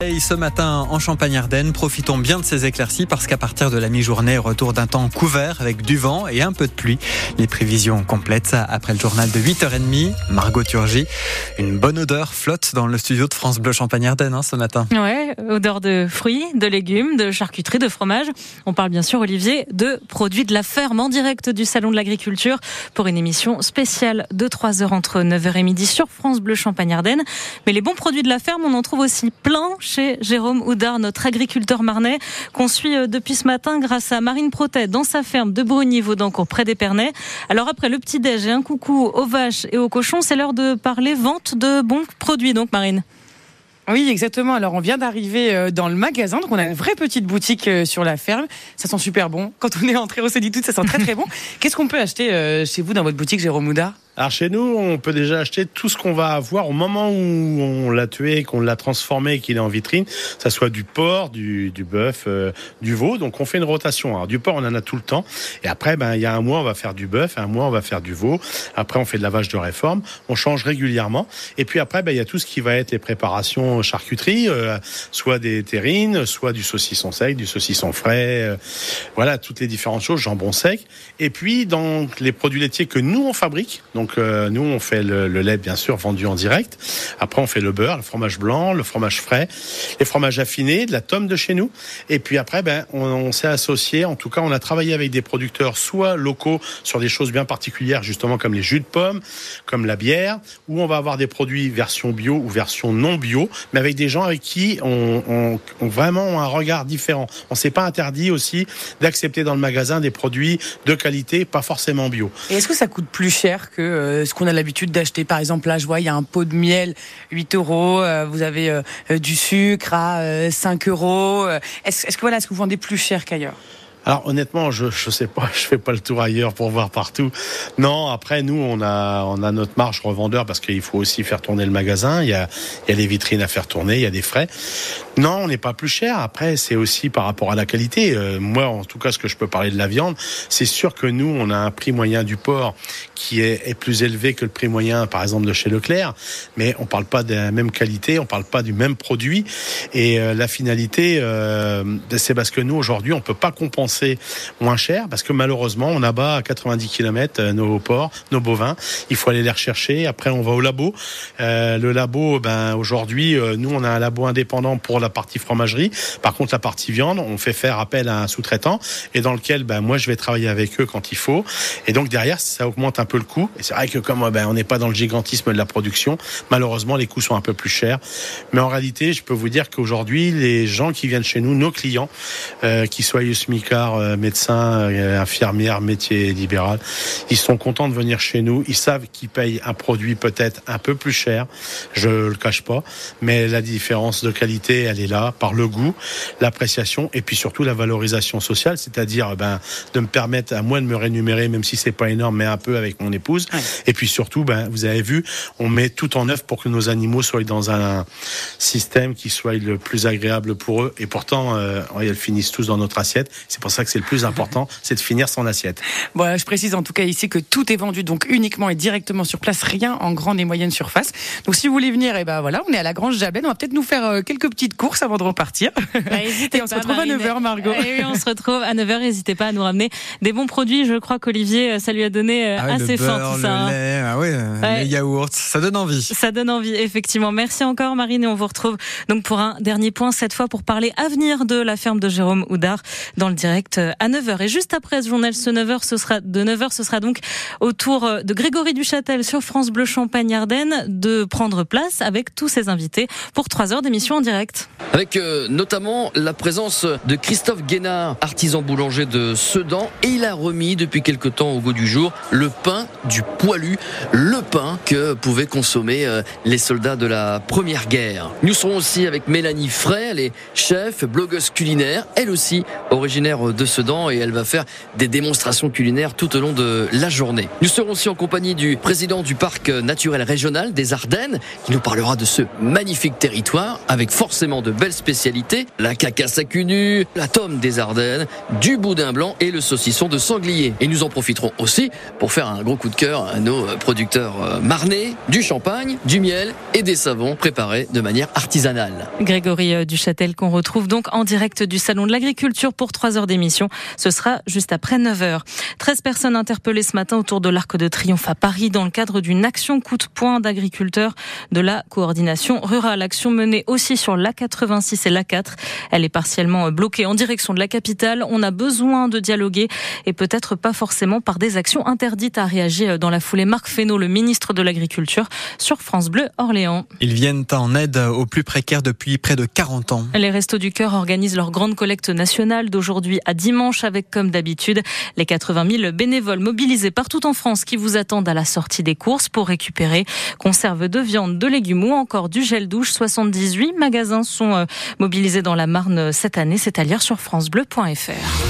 Ce matin en Champagne-Ardenne, profitons bien de ces éclaircies parce qu'à partir de la mi-journée, retour d'un temps couvert avec du vent et un peu de pluie. Les prévisions complètes après le journal de 8h30. Margot Turgy, une bonne odeur flotte dans le studio de France Bleu Champagne-Ardenne hein, ce matin. Ouais, odeur de fruits, de légumes, de charcuterie, de fromage. On parle bien sûr, Olivier, de produits de la ferme en direct du Salon de l'Agriculture pour une émission spéciale de 3 h entre 9h et midi sur France Bleu Champagne-Ardenne. Mais les bons produits de la ferme, on en trouve aussi plein chez Jérôme Houdard, notre agriculteur marnais, qu'on suit euh, depuis ce matin grâce à Marine Protet dans sa ferme de Brugny-Vaudancourt près d'Épernay. Alors après le petit-déj et un coucou aux vaches et aux cochons, c'est l'heure de parler vente de bons produits donc Marine. Oui, exactement. Alors, on vient d'arriver euh, dans le magasin. Donc, on a une vraie petite boutique euh, sur la ferme. Ça sent super bon. Quand on est entré, au s'est tout, ça sent très, très bon. Qu'est-ce qu'on peut acheter chez vous dans votre boutique, Jérôme Houdard? Alors chez nous, on peut déjà acheter tout ce qu'on va avoir au moment où on l'a tué, qu'on l'a transformé qu'il est en vitrine, ça soit du porc, du, du bœuf, euh, du veau. Donc on fait une rotation. Alors du porc, on en a tout le temps. Et après, ben il y a un mois, on va faire du bœuf, un mois, on va faire du veau. Après, on fait de la vache de réforme. On change régulièrement. Et puis après, ben il y a tout ce qui va être les préparations charcuterie, euh, soit des terrines, soit du saucisson sec, du saucisson frais. Euh, voilà, toutes les différentes choses, jambon sec. Et puis dans les produits laitiers que nous on fabrique, donc donc euh, nous, on fait le, lait bien sûr vendu en direct. Après, on fait le beurre, le fromage blanc, le fromage frais, les fromages affinés, de la tome de chez nous. Et puis après, ben, on, s'est associé. En tout cas, on a travaillé avec des producteurs soit locaux sur des choses bien particulières, justement comme les jus de pommes, comme la bière, où on va avoir des produits version bio ou version non bio, mais avec des gens avec qui on, on, vraiment un regard différent. On s'est pas interdit aussi d'accepter dans le magasin des produits de qualité, pas forcément bio. Et est-ce que ça coûte plus cher que euh, ce qu'on a l'habitude d'acheter. Par exemple, là, je vois, il y a un pot de miel, 8 euros. Euh, vous avez euh, du sucre à 5 euros. Est-ce que voilà, est-ce que vous vendez plus cher qu'ailleurs? Alors honnêtement, je je sais pas, je fais pas le tour ailleurs pour voir partout. Non, après nous on a on a notre marge revendeur parce qu'il faut aussi faire tourner le magasin, il y a il y a les vitrines à faire tourner, il y a des frais. Non, on n'est pas plus cher. Après, c'est aussi par rapport à la qualité. Euh, moi, en tout cas, ce que je peux parler de la viande, c'est sûr que nous, on a un prix moyen du porc qui est, plus élevé que le prix moyen, par exemple, de chez Leclerc. Mais on parle pas de la même qualité, on parle pas du même produit. Et euh, la finalité, euh, c'est parce que nous, aujourd'hui, on peut pas compenser moins cher parce que malheureusement, on abat à 90 km nos porcs, nos bovins. Il faut aller les rechercher. Après, on va au labo. le labo, ben aujourd'hui, nous, on a un labo indépendant pour la partie fromagerie. Par contre, la partie viande, on fait faire appel à un sous-traitant et dans lequel ben, moi je vais travailler avec eux quand il faut. Et donc derrière, ça augmente un peu le coût. Et c'est vrai que comme ben, on n'est pas dans le gigantisme de la production, malheureusement les coûts sont un peu plus chers. Mais en réalité, je peux vous dire qu'aujourd'hui, les gens qui viennent chez nous, nos clients, euh, qu'ils soient smicard, euh, médecins, euh, infirmières, métier libéral, ils sont contents de venir chez nous. Ils savent qu'ils payent un produit peut-être un peu plus cher. Je le cache pas, mais la différence de qualité, elle est là par le goût, l'appréciation et puis surtout la valorisation sociale, c'est-à-dire ben de me permettre à moi de me rémunérer, même si c'est pas énorme, mais un peu avec mon épouse. Et puis surtout, ben vous avez vu, on met tout en œuvre pour que nos animaux soient dans un système qui soit le plus agréable pour eux. Et pourtant, euh, ils finissent tous dans notre assiette. C'est pour ça que c'est le plus important, c'est de finir son assiette. Bon, je précise en tout cas ici que tout est vendu donc uniquement et directement sur place, rien en grande et moyenne surface. Donc si vous voulez venir, et eh ben voilà, on est à la Grange Jabenne. On va peut-être nous faire euh, quelques petites courses course avant de repartir. Bah, et on se retrouve à 9h, Margot. Et on se retrouve à 9h. N'hésitez pas à nous ramener des bons produits. Je crois qu'Olivier, euh, ça lui a donné euh, ah assez faim tout ça. Le lait, ah ouais, les yaourts, ça donne envie. Ça donne envie, effectivement. Merci encore, Marine. Et on vous retrouve donc pour un dernier point, cette fois pour parler avenir de la ferme de Jérôme Houdard dans le direct euh, à 9h. Et juste après ce journal, ce 9h, ce sera, de 9h, ce sera donc au tour de Grégory Duchâtel sur France Bleu Champagne-Ardenne de prendre place avec tous ses invités pour 3 heures d'émission en direct. Avec euh, notamment la présence de Christophe Guénard, artisan boulanger de Sedan, et il a remis depuis quelque temps au goût du jour le pain du poilu, le pain que pouvaient consommer euh, les soldats de la Première Guerre. Nous serons aussi avec Mélanie Frey, elle est chef, blogueuse culinaire, elle aussi originaire de Sedan et elle va faire des démonstrations culinaires tout au long de la journée. Nous serons aussi en compagnie du président du parc naturel régional des Ardennes qui nous parlera de ce magnifique territoire avec forcément de belles spécialités, la cacasse à la tome des Ardennes, du boudin blanc et le saucisson de sanglier. Et nous en profiterons aussi pour faire un gros coup de cœur à nos producteurs marnais, du champagne, du miel et des savons préparés de manière artisanale. Grégory Duchâtel qu'on retrouve donc en direct du Salon de l'Agriculture pour 3 heures. Ce sera juste après 9 heures. 13 personnes interpellées ce matin autour de l'Arc de Triomphe à Paris dans le cadre d'une action coup de poing d'agriculteurs de la coordination rurale. Action menée aussi sur l'A86 et l'A4. Elle est partiellement bloquée en direction de la capitale. On a besoin de dialoguer et peut-être pas forcément par des actions interdites à réagir dans la foulée. Marc Fesneau, le ministre de l'Agriculture, sur France Bleu Orléans. Ils viennent en aide aux plus précaires depuis près de 40 ans. Les Restos du Cœur organisent leur grande collecte nationale d'aujourd'hui à dimanche avec, comme d'habitude, les 80 000 bénévoles mobilisés partout en France qui vous attendent à la sortie des courses pour récupérer conserves de viande, de légumes ou encore du gel douche. 78 magasins sont mobilisés dans la Marne cette année. C'est à lire sur francebleu.fr.